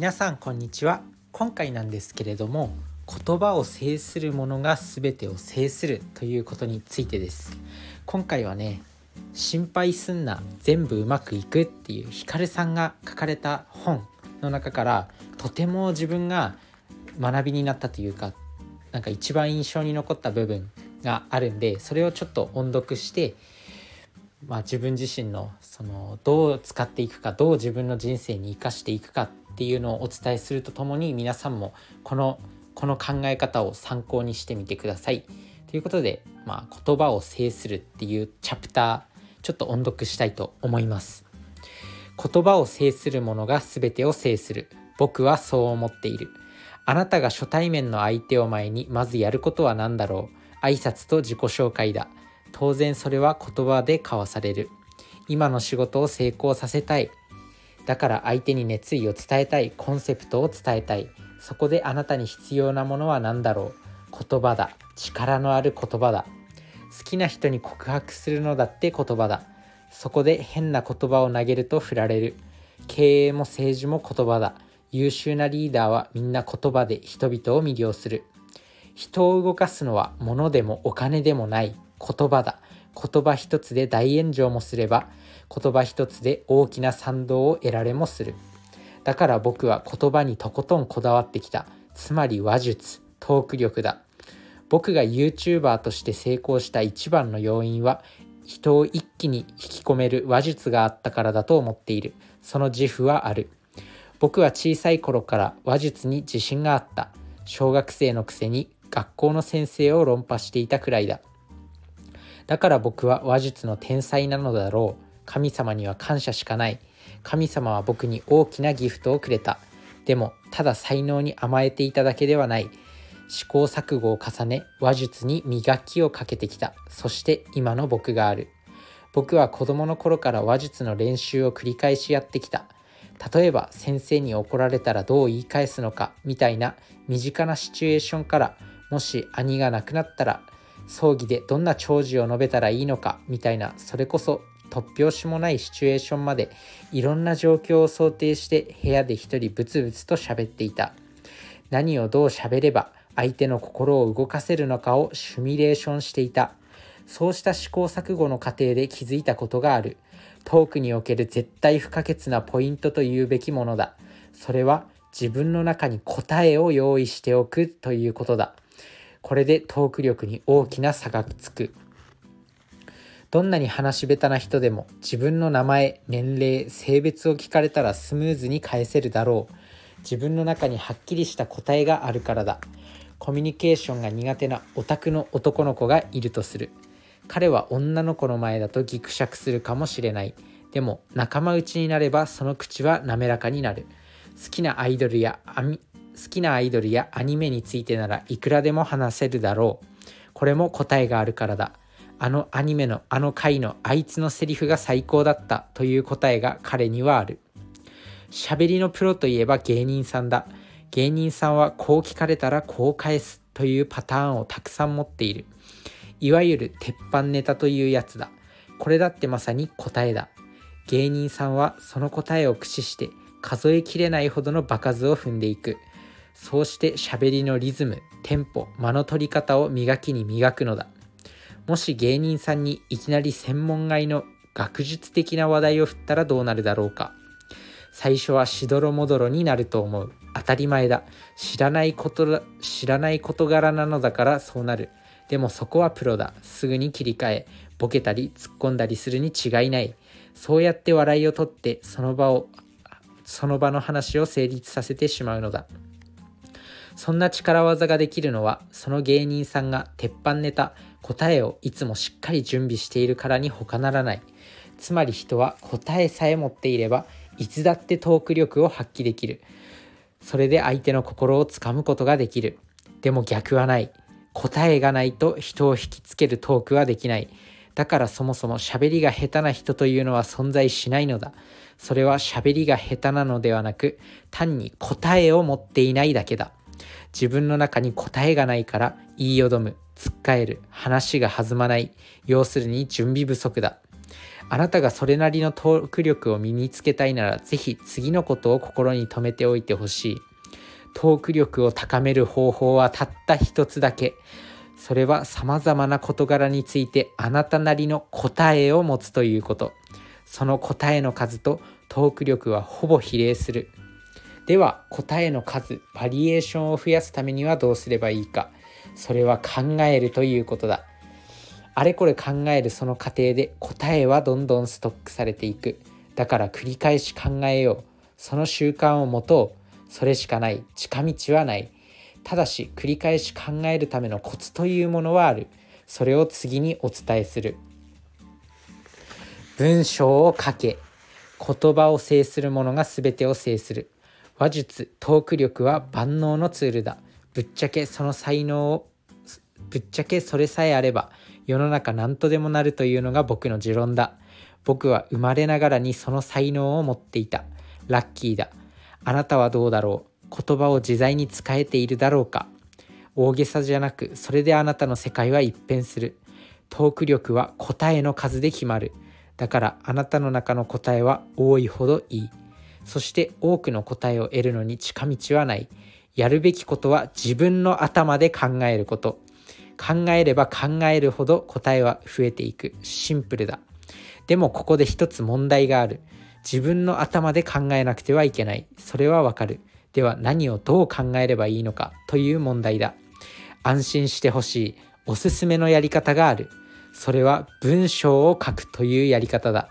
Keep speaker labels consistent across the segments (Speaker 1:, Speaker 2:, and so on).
Speaker 1: 皆さんこんにちは。今回なんですけれども言葉を制するものが全てを制するということについてです。今回はね心配すんな全部うまくいくっていうヒカルさんが書かれた本の中からとても自分が学びになったというかなんか一番印象に残った部分があるんでそれをちょっと音読してまあ、自分自身のそのどう使っていくかどう自分の人生に生かしていくかっっていうのをお伝えするとともに皆さんもこのこの考え方を参考にしてみてください。ということで、まあ、言葉を制するっていうチャプターちょっと音読したいと思います。言葉を制するものが全てを制する。僕はそう思っている。あなたが初対面の相手を前にまずやることは何だろう挨拶と自己紹介だ。当然それは言葉で交わされる。今の仕事を成功させたい。だから相手に熱意を伝えたいコンセプトを伝えたい。そこであなたに必要なものは何だろう？言葉だ。力のある言葉だ。好きな人に告白するのだって言葉だ。そこで変な言葉を投げると振られる。経営も政治も言葉だ。優秀なリーダーはみんな言葉で人々を魅了する。人を動かすのは物でもお金でもない言葉だ。言葉一つで大炎上もすれば言葉一つで大きな賛同を得られもする。だから僕は言葉にとことんこだわってきた。つまり話術トーク力だ。僕が YouTuber として成功した一番の要因は人を一気に引き込める話術があったからだと思っている。その自負はある。僕は小さい頃から話術に自信があった。小学生のくせに学校の先生を論破していたくらいだ。だから僕は話術の天才なのだろう。神様には感謝しかない。神様は僕に大きなギフトをくれた。でもただ才能に甘えていただけではない。試行錯誤を重ね話術に磨きをかけてきた。そして今の僕がある。僕は子供の頃から話術の練習を繰り返しやってきた。例えば先生に怒られたらどう言い返すのかみたいな身近なシチュエーションからもし兄が亡くなったら葬儀でどんな弔辞を述べたらいいのかみたいな。それこそ突拍子もないシチュエーションまでいろんな状況を想定して部屋で一人ブツブツと喋っていた。何をどう喋れば相手の心を動かせるのかをシミュレーションしていた。そうした試行錯誤の過程で気づいたことがある。トークにおける絶対不可欠なポイントというべきものだ。それは自分の中に答えを用意しておくということだ。これでトーク力に大きな差がつく。どんなに話し下手な人でも自分の名前年齢性別を聞かれたらスムーズに返せるだろう。自分の中にはっきりした答えがあるからだ。コミュニケーションが苦手なオタクの男の子がいるとする。彼は女の子の前だとギクシャクするかもしれない。でも仲間内になればその口は滑らかになる。好きなアイドルや好きなアイドルやアニメについてならいくらでも話せるだろう。これも答えがあるからだ。あのアニメのあの回のあいつのセリフが最高だったという答えが彼にはある。喋りのプロといえば芸人さんだ。芸人さんはこう聞かれたらこう返すというパターンをたくさん持っている。いわゆる鉄板ネタというやつだ。これだってまさに答えだ。芸人さんはその答えを駆使して数えきれないほどの場数を踏んでいく。そうして喋りのリズムテンポ間の取り方を磨きに磨くのだ。もし芸人さんにいきなり専門外の学術的な話題を振ったらどうなるだろうか。最初はしどろもどろになると思う。当たり前だ。知らないこと知らない事柄なのだからそうなる。でもそこはプロだ。すぐに切り替えボケたり突っ込んだりするに違いない。そうやって笑いをとってその場をその場の話を成立させてしまうのだ。そんな力技ができるのはその芸人さんが鉄板ネタ答えをいつもしっかり準備しているからに他ならない。つまり人は答えさえ持っていればいつだってトーク力を発揮できる。それで相手の心をつかむことができる。でも逆はない。答えがないと人を引きつけるトークはできない。だからそもそも喋りが下手な人というのは存在しないのだ。それは喋りが下手なのではなく単に答えを持っていないだけだ。自分の中に答えがないから言いよどむつっかえる話が弾まない要するに準備不足だ。あなたがそれなりのトーク力を身につけたいならぜひ次のことを心に留めておいてほしい。トーク力を高める方法はたった一つだけ。それはさまざまな事柄についてあなたなりの答えを持つということ。その答えの数とトーク力はほぼ比例する。では答えの数バリエーションを増やすためにはどうすればいいか。それは考えるということだ。あれこれ考えるその過程で答えはどんどんストックされていく。だから繰り返し考えよう。その習慣を持とう。それしかない。近道はない。ただし繰り返し考えるためのコツというものはある。それを次にお伝えする。文章を書け。言葉を制する者が全てを制する。話術トーク力は万能のツールだ。ぶっちゃけその才能をぶっちゃけそれさえあれば世の中何とでもなるというのが僕の持論だ。僕は生まれながらにその才能を持っていた。ラッキーだ。あなたはどうだろう？言葉を自在に使えているだろうか？大げさじゃなくそれであなたの世界は一変する。トーク力は答えの数で決まる。だからあなたの中の答えは多いほどいい。そして多くの答えを得るのに近道はない。やるべきことは自分の頭で考えること。考えれば考えるほど答えは増えていく。シンプルだ。でもここで一つ問題がある。自分の頭で考えなくてはいけない。それはわかる。では何をどう考えればいいのかという問題だ。安心してほしい。おすすめのやり方がある。それは文章を書くというやり方だ。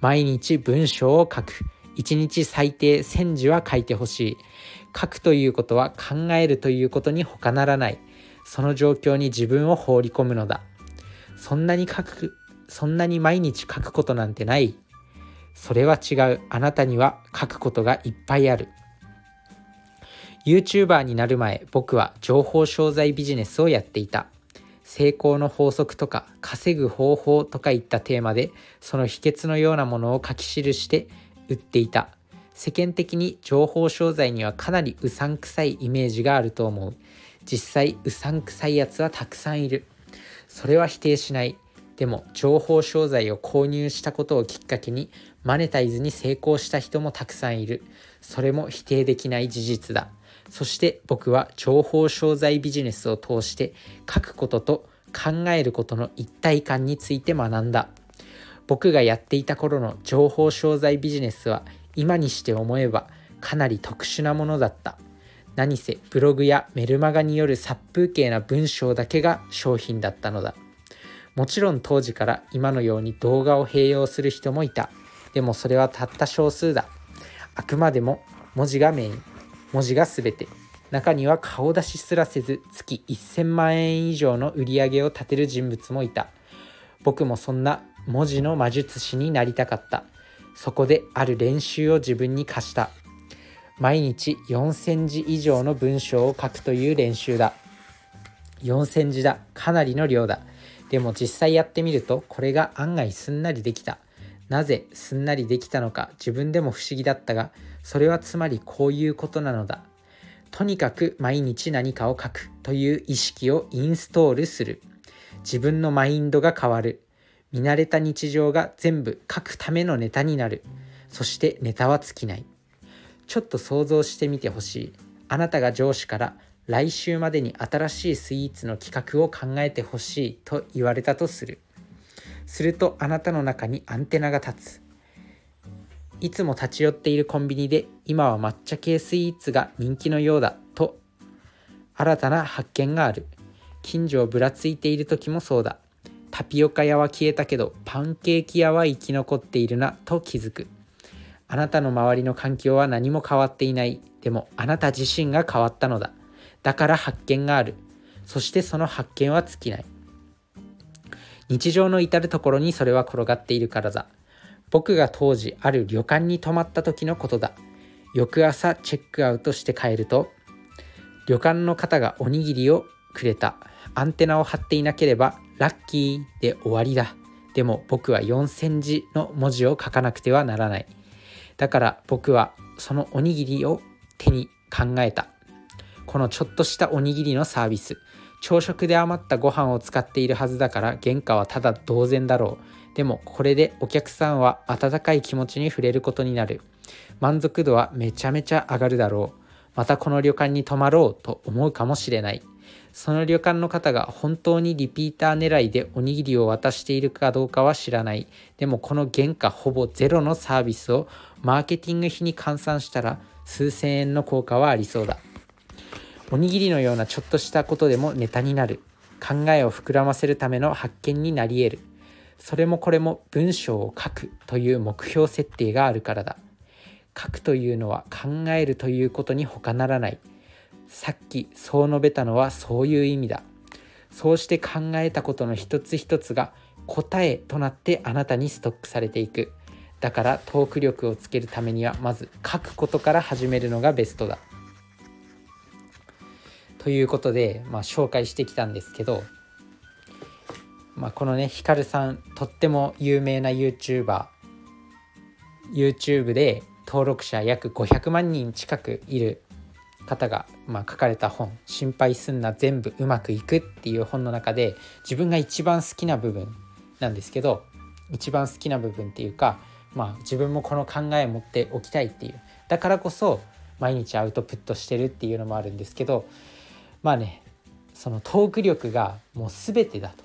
Speaker 1: 毎日文章を書く。1日最低1000字は書いてほしい。書くということは考えるということに他ならない。その状況に自分を放り込むのだ。そんなに書くそんなに毎日書くことなんてない。それは違う。あなたには書くことがいっぱいある。YouTuber になる前僕は情報商材ビジネスをやっていた。成功の法則とか稼ぐ方法とかいったテーマでその秘訣のようなものを書き記して売っていた。世間的に情報商材にはかなりうさんくさいイメージがあると思う。実際うさんくさいやつはたくさんいる。それは否定しない。でも情報商材を購入したことをきっかけにマネタイズに成功した人もたくさんいる。それも否定できない事実だ。そして僕は情報商材ビジネスを通して書くことと考えることの一体感について学んだ。僕がやっていた頃の情報商材ビジネスは今にして思えばかなり特殊なものだった。何せブログやメルマガによる殺風景な文章だけが商品だったのだ。もちろん当時から今のように動画を併用する人もいた。でもそれはたった少数だ。あくまでも文字がメイン。文字が全て。中には顔出しすらせず月1000万円以上の売り上げを立てる人物もいた。僕もそんな文字の魔術師になりたかった。そこである練習を自分に課した。毎日4000字以上の文章を書くという練習だ。4000字だ。かなりの量だ。でも実際やってみるとこれが案外すんなりできた。なぜすんなりできたのか自分でも不思議だったがそれはつまりこういうことなのだ。とにかく毎日何かを書くという意識をインストールする。自分のマインドが変わる。見慣れた日常が全部書くためのネタになる。そしてネタは尽きない。ちょっと想像してみてほしい。あなたが上司から来週までに新しいスイーツの企画を考えてほしい。と言われたとする。するとあなたの中にアンテナが立つ。いつも立ち寄っているコンビニで今は抹茶系スイーツが人気のようだ。と新たな発見がある。近所をぶらついている時もそうだ。タピオカ屋は消えたけどパンケーキ屋は生き残っているなと気づく。あなたの周りの環境は何も変わっていない。でもあなた自身が変わったのだ。だから発見がある。そしてその発見は尽きない。日常の至る所にそれは転がっているからだ。僕が当時ある旅館に泊まった時のことだ。翌朝チェックアウトして帰ると旅館の方がおにぎりをくれた。アンテナを張っていなければラッキーで終わりだ。でも僕は4000字の文字を書かなくてはならない。だから僕はそのおにぎりを手に考えた。このちょっとしたおにぎりのサービス。朝食で余ったご飯を使っているはずだから原価はただ同然だろう。でもこれでお客さんは温かい気持ちに触れることになる。満足度はめちゃめちゃ上がるだろう。またこの旅館に泊まろうと思うかもしれない。その旅館の方が本当にリピーター狙いでおにぎりを渡しているかどうかは知らない。でもこの原価ほぼゼロのサービスをマーケティング費に換算したら数千円の効果はありそうだ。おにぎりのようなちょっとしたことでもネタになる。考えを膨らませるための発見になり得る。それもこれも文章を書くという目標設定があるからだ。書くというのは考えるということに他ならない。さっきそう述べたのはそういう意味だ。そうして考えたことの一つ一つが答えとなってあなたにストックされていく。だからトーク力をつけるためにはまず書くことから始めるのがベストだ。ということで、まあ、紹介してきたんですけど、まあ、このねヒカルさんとっても有名な YouTuber YouTube で登録者約500万人近くいる方が、まあ、書かれた本「心配すんな全部うまくいく」っていう本の中で自分が一番好きな部分なんですけど一番好きな部分っていうか、まあ、自分もこの考えを持っておきたいっていう。だからこそ毎日アウトプットしてるっていうのもあるんですけどまあねそのトーク力がもう全てだと。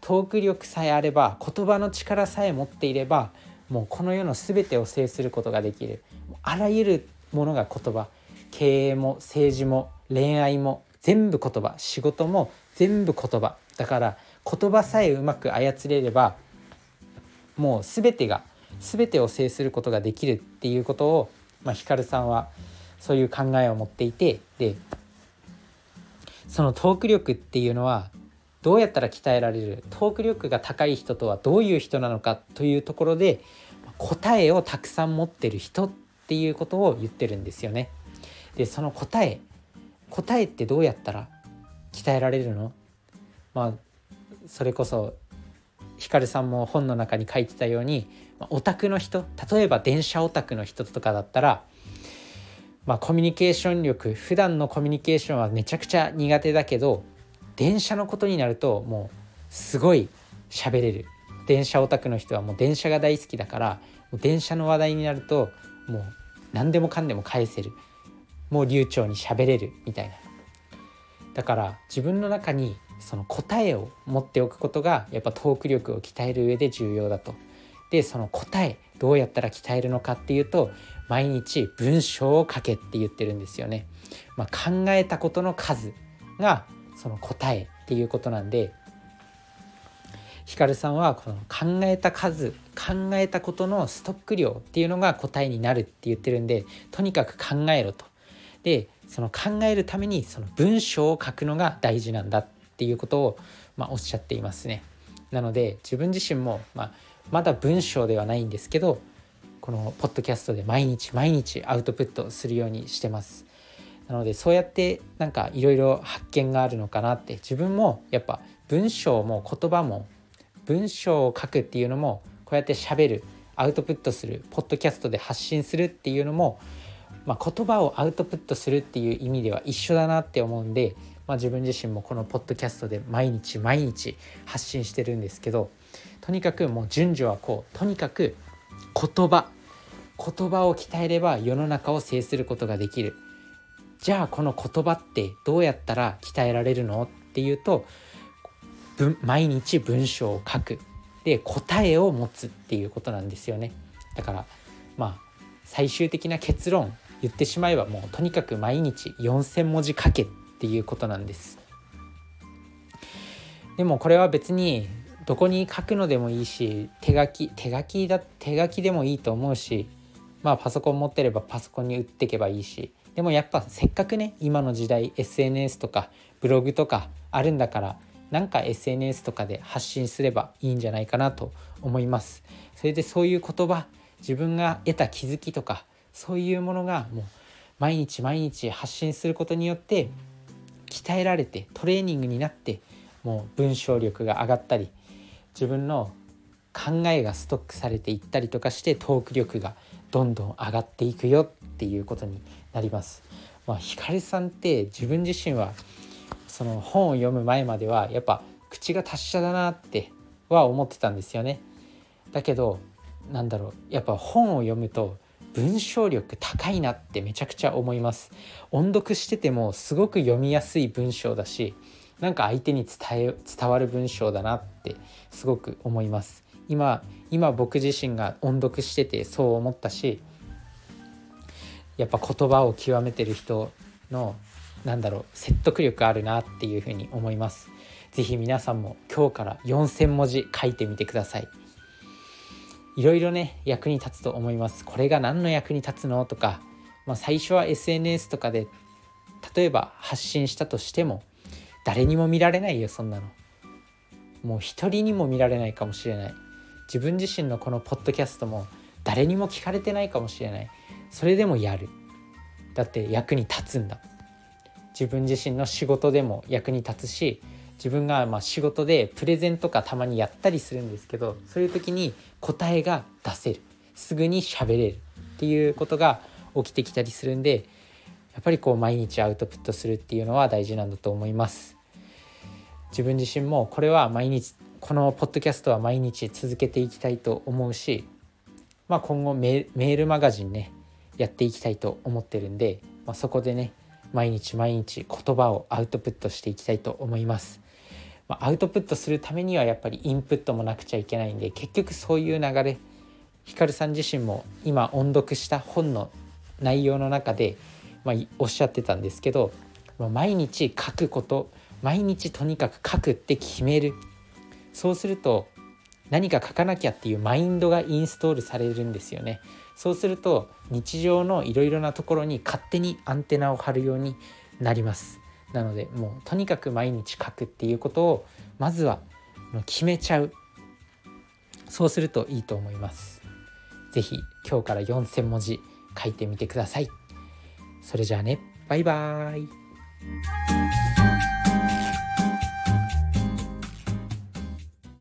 Speaker 1: トーク力さえあれば言葉の力さえ持っていればもうこの世の全てを制することができる。あらゆるものが言葉。経営も政治も恋愛も全部言葉仕事も全部言葉だから言葉さえうまく操れればもう全てが全てを制することができるっていうことを、まあ、ヒカルさんはそういう考えを持っていてでそのトーク力っていうのはどうやったら鍛えられるトーク力が高い人とはどういう人なのかというところで答えをたくさん持ってる人っていうことを言ってるんですよね。でその答え答えってどうやったら鍛えられるの？まあそれこそヒカルさんも本の中に書いてたようにオタクの人例えば電車オタクの人とかだったら、まあ、コミュニケーション力普段のコミュニケーションはめちゃくちゃ苦手だけど電車のことになるともうすごい喋れる。電車オタクの人はもう電車が大好きだから電車の話題になるともう何でもかんでも返せる。もう流暢に喋れるみたいなだから自分の中にその答えを持っておくことがやっぱトーク力を鍛える上で重要だと。でその答えどうやったら鍛えるのかっていうと毎日文章を書けって言ってるんですよね。まあ、考えたことの数がその答えっていうことなんでヒカルさんはこの考えた数考えたことのストック量っていうのが答えになるって言ってるんでとにかく考えろと。でその考えるためにその文章を書くのが大事なんだっていうことを、まあ、おっしゃっていますね。なので自分自身も、まあ、まだ文章ではないんですけどこのポッドキャストで毎日毎日アウトプットするようにしてます。なのでそうやってなんかいろいろ発見があるのかなって自分もやっぱ文章も言葉も文章を書くっていうのもこうやってしゃべるアウトプットするポッドキャストで発信するっていうのもまあ、言葉をアウトプットするっていう意味では一緒だなって思うんで、まあ、自分自身もこのポッドキャストで毎日毎日発信してるんですけどとにかくもう順序はこうとにかく言葉言葉を鍛えれば世の中を制することができる。じゃあこの言葉ってどうやったら鍛えられるのっていうと毎日文章を書く。で答えを持つっていうことなんですよね。だからまあ最終的な結論言ってしまえばもうとにかく毎日4,000文字書けっていうことなんです。でもこれは別にどこに書くのでもいいし手書き手書きだ手書きでもいいと思うしまあパソコン持ってればパソコンに打っていけばいいしでもやっぱせっかくね今の時代 SNS とかブログとかあるんだからなんか SNS とかで発信すればいいんじゃないかなと思います。それでそういう言葉自分が得た気づきとかそういうものがもう毎日毎日発信することによって鍛えられてトレーニングになってもう文章力が上がったり自分の考えがストックされていったりとかしてトーク力がどんどん上がっていくよっていうことになります。まあ、ひかりさんって自分自身はその本を読む前まではやっぱ口が達者だなっては思ってたんですよね。だけどなんだろうやっぱ本を読むと文章力高いなってめちゃくちゃ思います。音読しててもすごく読みやすい文章だしなんか相手に伝え伝わる文章だなってすごく思います。今今僕自身が音読しててそう思ったしやっぱ言葉を極めてる人のなんだろう説得力あるなっていうふうに思います。是非皆さんも今日から4,000文字書いてみてください。いろいろね役に立つと思います。これが何の役に立つのとか、まあ、最初は SNS とかで例えば発信したとしても誰にも見られないよそんなの。もう一人にも見られないかもしれない。自分自身のこのポッドキャストも誰にも聞かれてないかもしれない。それでもやる。だって役に立つんだ。自分自身の仕事でも役に立つし自分がま仕事でプレゼンとかたまにやったりするんですけどそういう時に答えが出せる。すぐに喋れるっていうことが起きてきたりするんでやっぱりこう毎日アウトプットするっていうのは大事なんだと思います。自分自身もこれは毎日このポッドキャストは毎日続けていきたいと思うし、まあ、今後メールマガジンねやっていきたいと思ってるんで、まあ、そこでね毎日毎日言葉をアウトプットしていきたいと思います。ま、アウトプットするためにはやっぱりインプットもなくちゃいけないんで結局そういう流れひかるさん自身も今音読した本の内容の中で、まあ、おっしゃってたんですけど、ま、毎日書くこと毎日とにかく書くって決める。そうすると何か書かなきゃっていうマインドがインストールされるんですよね。そうすると日常のいろいろなところに勝手にアンテナを張るようになります。なのでもうとにかく毎日書くっていうことをまずは決めちゃう。そうするといいと思います。是非今日から4,000文字書いてみてください。それじゃあね。バイバーイ。